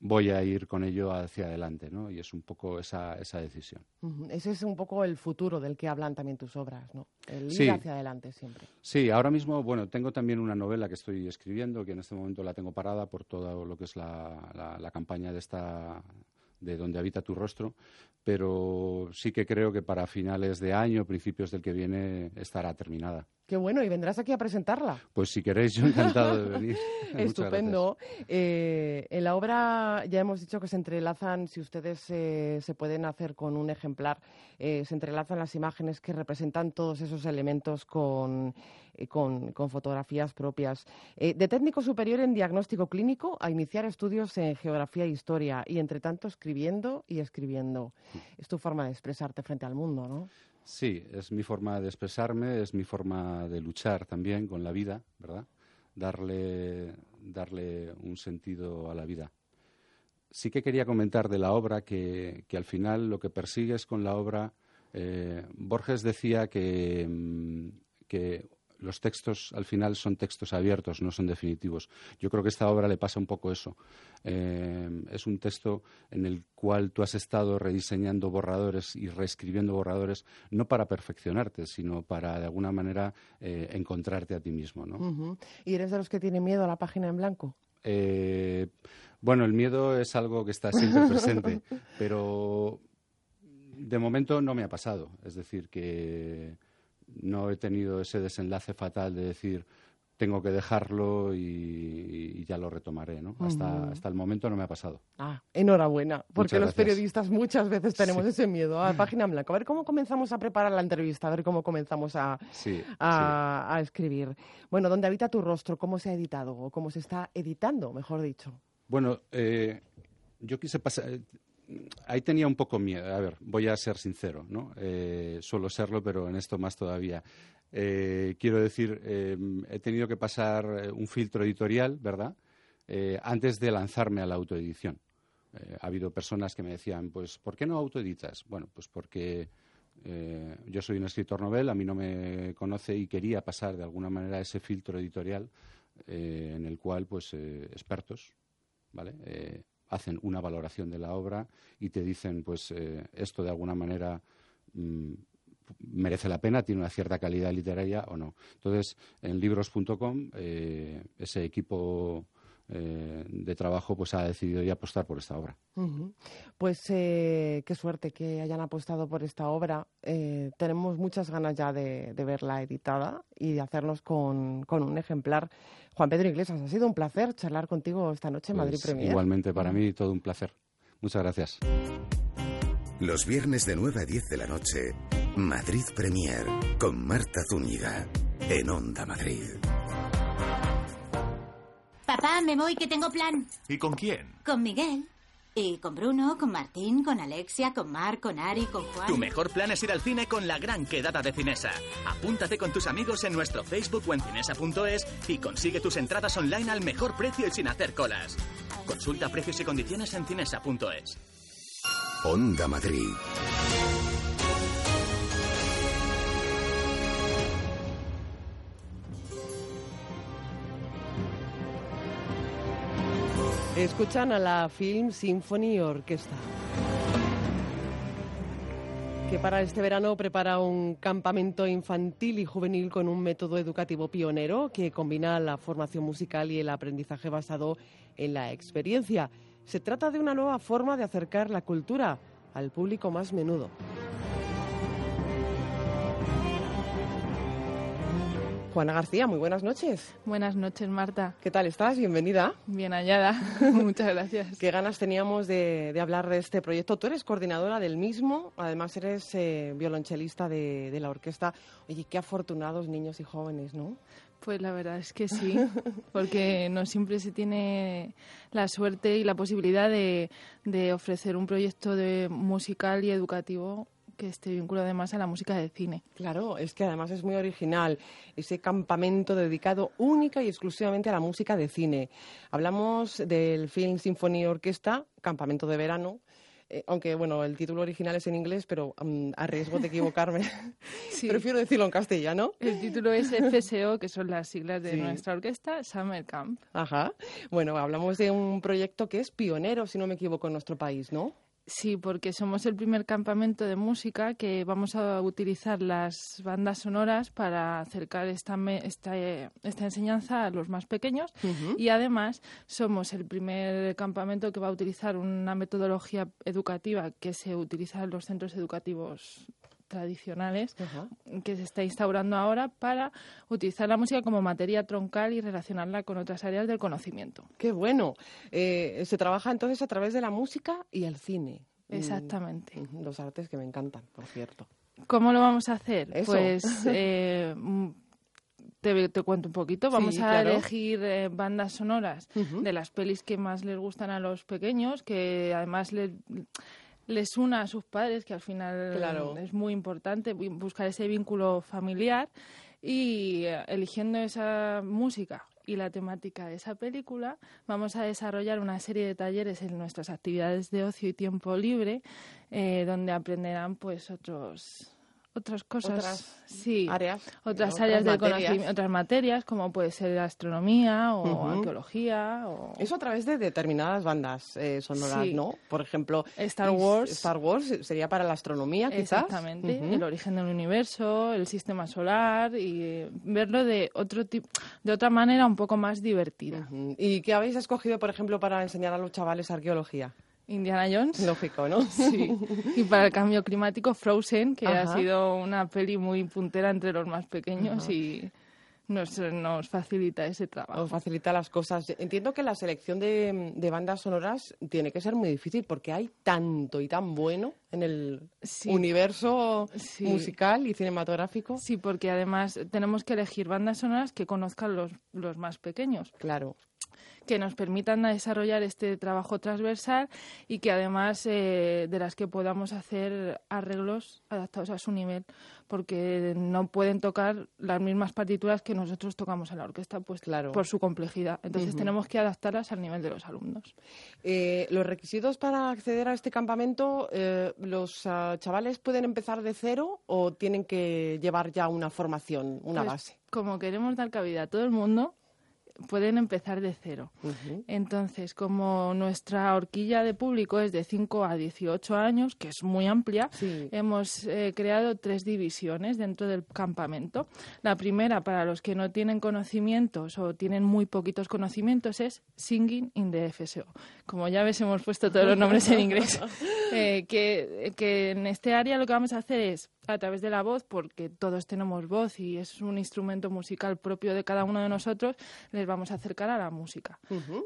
voy a ir con ello hacia adelante, ¿no? Y es un poco esa, esa decisión. Ese es un poco el futuro del que hablan también tus obras, ¿no? El ir hacia adelante siempre. Sí, ahora mismo, bueno, tengo también una novela que estoy escribiendo, que en este momento la tengo parada por todo lo que es la, la campaña de esta de donde habita tu rostro, pero sí que creo que para finales de año, principios del que viene, estará terminada. Qué bueno, ¿y vendrás aquí a presentarla? Pues si queréis, yo encantado de venir. Estupendo. Eh, en la obra ya hemos dicho que se entrelazan, si ustedes eh, se pueden hacer con un ejemplar, eh, se entrelazan las imágenes que representan todos esos elementos con, con, con fotografías propias. de técnico superior en diagnóstico clínico a iniciar estudios en geografía e historia y, entre tanto, escribiendo y escribiendo. Es tu forma de expresarte frente al mundo, ¿no? Sí, es mi forma de expresarme, es mi forma de luchar también con la vida, ¿verdad? Darle, darle un sentido a la vida. Sí que quería comentar de la obra que, al final lo que persigues con la obra, eh, Borges decía que, mm, que los textos al final son textos abiertos, no son definitivos. Yo creo que esta obra le pasa un poco eso. Eh, es un texto en el cual tú has estado rediseñando borradores y reescribiendo borradores, no para perfeccionarte, sino para de alguna manera eh, encontrarte a ti mismo. ¿no? ¿Y eres de los que tiene miedo a la página en blanco? Eh, bueno, el miedo es algo que está siempre presente, pero de momento no me ha pasado. Es decir, que no he tenido ese desenlace fatal de decir tengo que dejarlo y, ya lo retomaré, ¿no? Hasta, hasta el momento no me ha pasado. Ah, enhorabuena, porque los periodistas muchas veces tenemos ese miedo a página en blanco. A ver cómo comenzamos a preparar la entrevista, a ver cómo comenzamos a, a, escribir. Bueno, ¿dónde habita tu rostro? ¿Cómo se ha editado o cómo se está editando, mejor dicho? Bueno, eh, yo quise pasar ahí tenía un poco miedo. A ver, voy a ser sincero, ¿no? Eh, suelo serlo, pero en esto más todavía. Eh, quiero decir, eh, he tenido que pasar un filtro editorial, ¿verdad? antes de lanzarme a la autoedición. ha habido personas que me decían, pues, ¿por qué no autoeditas? Bueno, pues porque yo soy un escritor novel, a mí no me conoce y quería pasar de alguna manera ese filtro editorial en el cual, pues, expertos, ¿vale? Hacen una valoración de la obra y te dicen, pues, eh, esto de alguna manera mm, merece la pena, tiene una cierta calidad literaria o no. Entonces, en libros.com, eh, ese equipo eh, de trabajo pues ha decidido ya apostar por esta obra. Pues qué suerte que hayan apostado por esta obra. tenemos muchas ganas ya de, verla editada y de hacernos con, con un ejemplar. Juan Pedro Iglesias, ha sido un placer charlar contigo esta noche en Madrid pues Premier. Igualmente, para mí todo un placer. Muchas gracias. Los viernes de 9 a 10 de la noche, Madrid Premier, con Marta Zúñiga, en Onda Madrid. Papá, me voy, que tengo plan. ¿Y con quién? Con Miguel. Y con Bruno, con Martín, con Alexia, con Mar, con Ari, con Juan. Tu mejor plan es ir al cine con la gran quedada de Cinesa. Apúntate con tus amigos en nuestro Facebook o en cinesa.es y consigue tus entradas online al mejor precio y sin hacer colas. Consulta precios y condiciones en cinesa.es. Onda Madrid. Escuchan a la Film Symphony Orchestra que para este verano prepara un campamento infantil y juvenil con un método educativo pionero que combina la formación musical y el aprendizaje basado en la experiencia. Se trata de una nueva forma de acercar la cultura al público más menudo. Juana García, muy buenas noches. Buenas noches, Marta. ¿Qué tal estás? Bienvenida. Bien hallada. Muchas gracias. Qué ganas teníamos de, hablar de este proyecto. Tú eres coordinadora del mismo, además eres eh, violonchelista de, la orquesta. Oye, qué afortunados niños y jóvenes, ¿no? Pues la verdad es que sí, porque no siempre se tiene la suerte y la posibilidad de, de ofrecer un proyecto de musical y educativo que esté vinculado además a la música de cine. Claro, es que además es muy original, ese campamento dedicado única y exclusivamente a la música de cine. Hablamos del Film Symphony Orquesta, Campamento de Verano, eh, aunque bueno, el título original es en inglés, pero mm, a riesgo de equivocarme, prefiero decirlo en castellano. El título es FSO, que son las siglas de nuestra orquesta, Summer Camp. Ajá. Bueno, hablamos de un proyecto que es pionero, si no me equivoco, en nuestro país, ¿no? Sí, porque somos el primer campamento de música que vamos a utilizar las bandas sonoras para acercar esta, esta, esta enseñanza a los más pequeños. Y además somos el primer campamento que va a utilizar una metodología educativa que se utiliza en los centros educativos tradicionales que se está instaurando ahora para utilizar la música como materia troncal y relacionarla con otras áreas del conocimiento. Qué bueno. Eh, se trabaja entonces a través de la música y el cine. Exactamente. Los artes que me encantan, por cierto. ¿Cómo lo vamos a hacer? Pues eh, mm, te, cuento un poquito. Vamos a elegir eh, bandas sonoras de las pelis que más les gustan a los pequeños, que además les les una a sus padres, que al final es muy importante buscar ese vínculo familiar y eh, eligiendo esa música y la temática de esa película, vamos a desarrollar una serie de talleres en nuestras actividades de ocio y tiempo libre, eh, donde aprenderán pues otros otras cosas, otras sí, áreas, otras áreas del conocimiento, otras materias, como puede ser la astronomía o arqueología. O... Eso a través de determinadas bandas eh, sonoras, ¿no? Por ejemplo, Star Wars. Star Wars sería para la astronomía, quizás. Exactamente, el origen del universo, el sistema solar y eh, verlo de otro tipo, de otra manera un poco más divertida. ¿Y qué habéis escogido, por ejemplo, para enseñar a los chavales arqueología? Indiana Jones. Lógico, ¿no? Sí. Y para el cambio climático, Frozen, que ha sido una peli muy puntera entre los más pequeños y nos, nos facilita ese trabajo. Nos facilita las cosas. Entiendo que la selección de, bandas sonoras tiene que ser muy difícil porque hay tanto y tan bueno en el universo musical y cinematográfico. Sí, porque además tenemos que elegir bandas sonoras que conozcan los, los más pequeños. Claro que nos permitan desarrollar este trabajo transversal y que además eh, de las que podamos hacer arreglos adaptados a su nivel, porque no pueden tocar las mismas partituras que nosotros tocamos en la orquesta, pues claro. por su complejidad. Entonces tenemos que adaptarlas al nivel de los alumnos. Eh, los requisitos para acceder a este campamento, eh, ¿los ah, chavales pueden empezar de cero o tienen que llevar ya una formación, una pues, base? Como queremos dar cabida a todo el mundo, pueden empezar de cero. Entonces, como nuestra horquilla de público es de 5 a 18 años, que es muy amplia, hemos eh, creado tres divisiones dentro del campamento. La primera, para los que no tienen conocimientos o tienen muy poquitos conocimientos, es Singing in the FSO. Como ya ves, hemos puesto todos los nombres en inglés. Eh, que, que en este área lo que vamos a hacer es a través de la voz, porque todos tenemos voz y es un instrumento musical propio de cada uno de nosotros, les vamos a acercar a la música.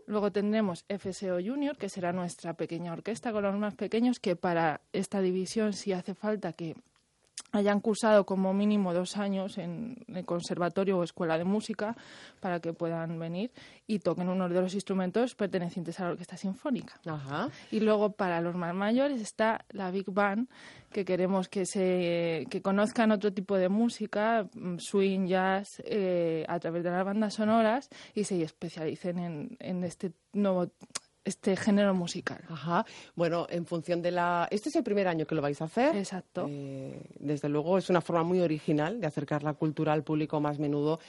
Luego tendremos FSO Junior, que será nuestra pequeña orquesta con los más pequeños, que para esta división si hace falta que hayan cursado como mínimo dos años en el conservatorio o escuela de música para que puedan venir y toquen uno de los instrumentos pertenecientes a la orquesta sinfónica. Y luego para los más mayores está la Big Band, que queremos que se que conozcan otro tipo de música, mm, swing, jazz, eh, a través de las bandas sonoras y se especialicen en, en este nuevo este género musical. Ajá. Bueno, en función de la... Este es el primer año que lo vais a hacer. Exacto. Eh, desde luego es una forma muy original de acercar la cultura al público más menudo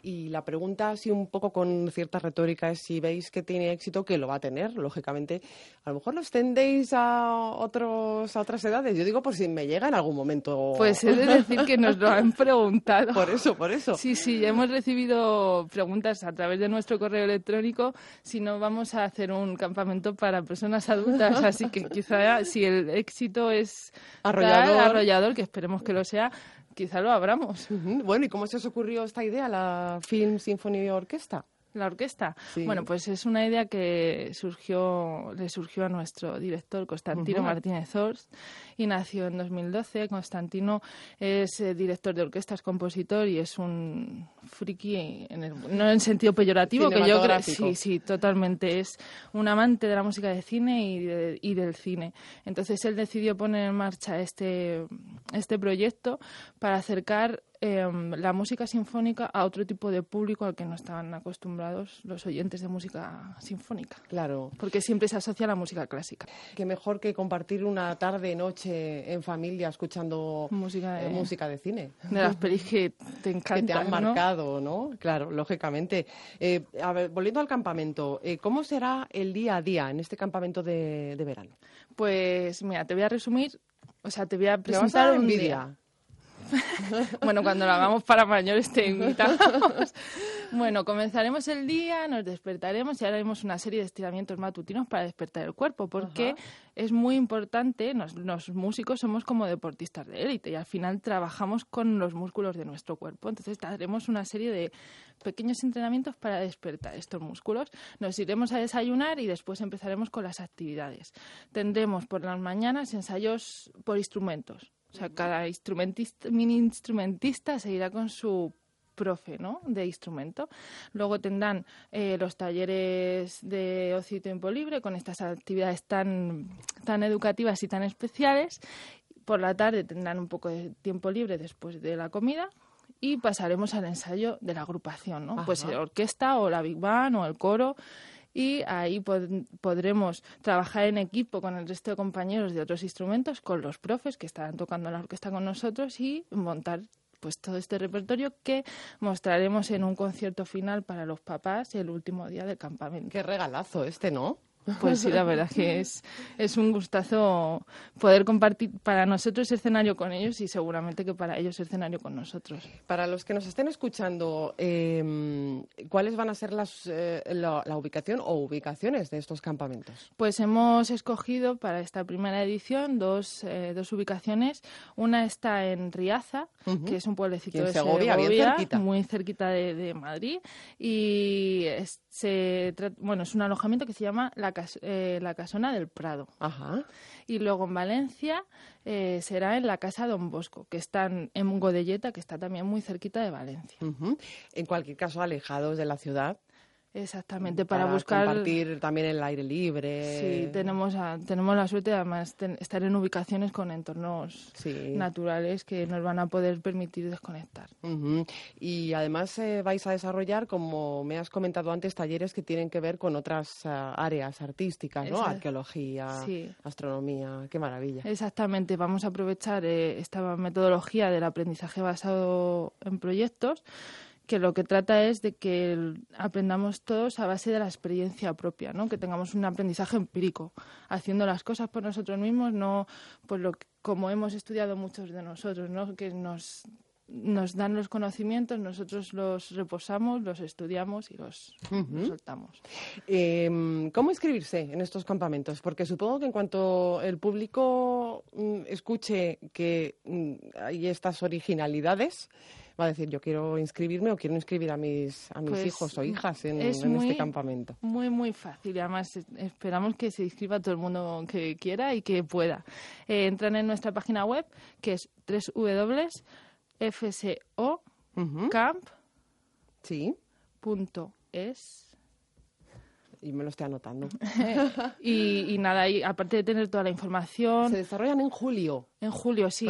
y la pregunta, así un poco con cierta retórica, es si veis que tiene éxito, que lo va a tener, lógicamente. A lo mejor lo extendéis a, otros, a otras edades. Yo digo por si me llega en algún momento. Pues he de decir que nos lo han preguntado. Por eso, por eso. Sí, sí, hemos recibido preguntas a través de nuestro correo electrónico si no vamos a hacer un campamento para personas adultas. Así que quizá si el éxito es arrollador, arrollador que esperemos que lo sea, quizá lo abramos. Bueno, ¿y cómo se os ocurrió esta idea, la Film Symphony Orquesta? la orquesta. Bueno, pues es una idea que surgió, le surgió a nuestro director Constantino Martínez Horst y nació en 2012. Constantino es eh, director de orquestas, compositor y es un friki, en no en sentido peyorativo, que yo creo. Sí, sí, totalmente. Es un amante de la música de cine y, y del cine. Entonces él decidió poner en marcha este, este proyecto para acercar Em, la música sinfónica a otro tipo de público al que no estaban acostumbrados los oyentes de música sinfónica. Claro. Porque siempre se asocia a la música clásica. Qué mejor que compartir una tarde, noche en familia escuchando música de, eh, música de cine. De las pelis que te encantan. Que te han marcado, ¿no? Claro, lógicamente. Eh, a ver, volviendo al campamento, eh, ¿cómo será el día a día en este campamento de, verano? Pues mira, te voy a resumir, o sea, te voy a presentar un día. bueno, cuando lo hagamos para mayores te invitamos. bueno, comenzaremos el día, nos despertaremos y haremos una serie de estiramientos matutinos para despertar el cuerpo, porque es muy importante, los músicos somos como deportistas de élite y al final trabajamos con los músculos de nuestro cuerpo. Entonces haremos una serie de pequeños entrenamientos para despertar estos músculos. Nos iremos a desayunar y después empezaremos con las actividades. Tendremos por las mañanas ensayos por instrumentos sea, cada instrumentista, mini instrumentista se irá con su profe ¿no? de instrumento. Luego tendrán eh, los talleres de ocio y tiempo libre con estas actividades tan, tan educativas y tan especiales. Por la tarde tendrán un poco de tiempo libre después de la comida y pasaremos al ensayo de la agrupación, ¿no? Pues la orquesta o la big band o el coro y ahí podremos trabajar en equipo con el resto de compañeros de otros instrumentos, con los profes que estarán tocando la orquesta con nosotros y montar pues todo este repertorio que mostraremos en un concierto final para los papás el último día del campamento. Qué regalazo este, ¿no? Pues sí, la verdad que es, es un gustazo poder compartir para nosotros escenario con ellos y seguramente que para ellos escenario con nosotros. Para los que nos estén escuchando, em, ¿cuáles van a ser las, eh, la, ubicación o ubicaciones de estos campamentos? Pues hemos escogido para esta primera edición dos, eh, dos ubicaciones. Una está en Riaza, que es un pueblecito de Segovia, muy cerquita de, de Madrid. Y se, bueno, es un alojamiento que se llama La eh, la Casona del Prado. Ajá. Y luego en Valencia eh, será en la Casa Don Bosco, que está en Godelleta, que está también muy cerquita de Valencia. En cualquier caso, alejados de la ciudad. Exactamente, para, buscar... compartir también el aire libre. Sí, tenemos, tenemos la suerte de además estar en ubicaciones con entornos naturales que nos van a poder permitir desconectar. Y además eh, vais a desarrollar, como me has comentado antes, talleres que tienen que ver con otras ah, áreas artísticas, ¿no? Arqueología, astronomía, qué maravilla. Exactamente, vamos a aprovechar eh, esta metodología del aprendizaje basado en proyectos que lo que trata es de que aprendamos todos a base de la experiencia propia, ¿no? Que tengamos un aprendizaje empírico, haciendo las cosas por nosotros mismos, no por lo que, como hemos estudiado muchos de nosotros, ¿no? Que nos nos dan los conocimientos, nosotros los reposamos, los estudiamos y los, soltamos. Em, ¿Cómo inscribirse en estos campamentos? Porque supongo que en cuanto el público mm, escuche que mm, hay estas originalidad,es va a decir yo quiero inscribirme o quiero inscribir a mis, a mis pues hijos o hijas en, este campamento? Muy, muy fácil. Y además esperamos que se inscriba todo el mundo que quiera y que pueda. Eh, entran en nuestra página web que es www.fsocamp.es y me lo estoy anotando. y, nada, y aparte de tener toda la información... Se desarrollan en julio. En julio, sí.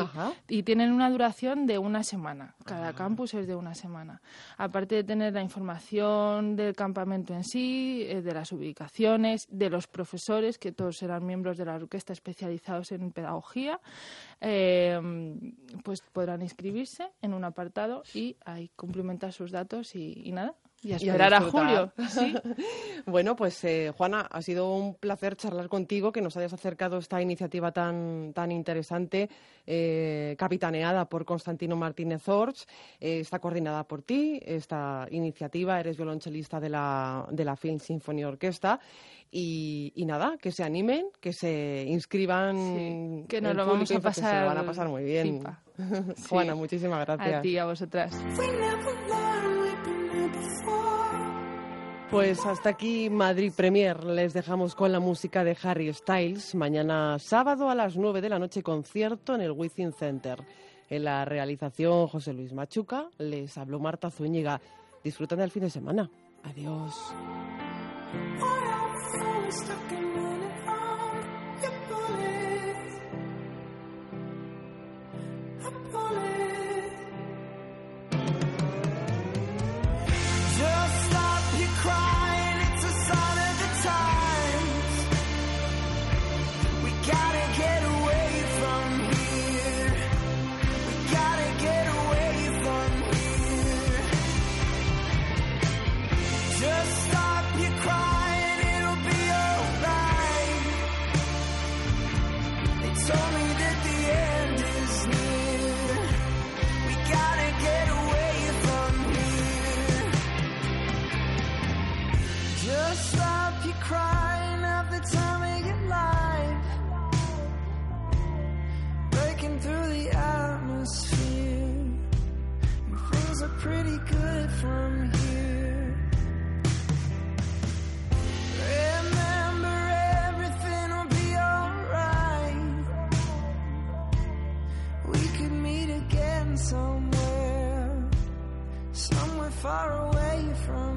Y tienen una duración de una semana. Cada ah. campus es de una semana. Aparte de tener la información del campamento en sí, eh, de las ubicaciones, de los profesores, que todos serán miembros de la orquesta especializados en pedagogía, eh, pues podrán inscribirse en un apartado y ahí complementar sus datos y nada, y a esperar a, julio. bueno, pues eh, Juana, ha sido un placer charlar contigo, que nos hayas acercado esta iniciativa tan, tan interesante, eh, capitaneada por Constantino Martínez Orch. Eh, está coordinada por ti, esta iniciativa, eres violonchelista de la, de la Film Symphony Orquesta. Y, nada, que se animen, que se inscriban. que nos lo vamos a pasar. van a pasar muy bien. Juana, muchísimas gracias. A ti, a vosotras. Pues hasta aquí Madrid Premier. Les dejamos con la música de Harry Styles. Mañana sábado a las 9 de la noche concierto en el Within Center. En la realización José Luis Machuca. Les habló Marta Zúñiga. Disfruten del fin de semana. Adiós. so far away from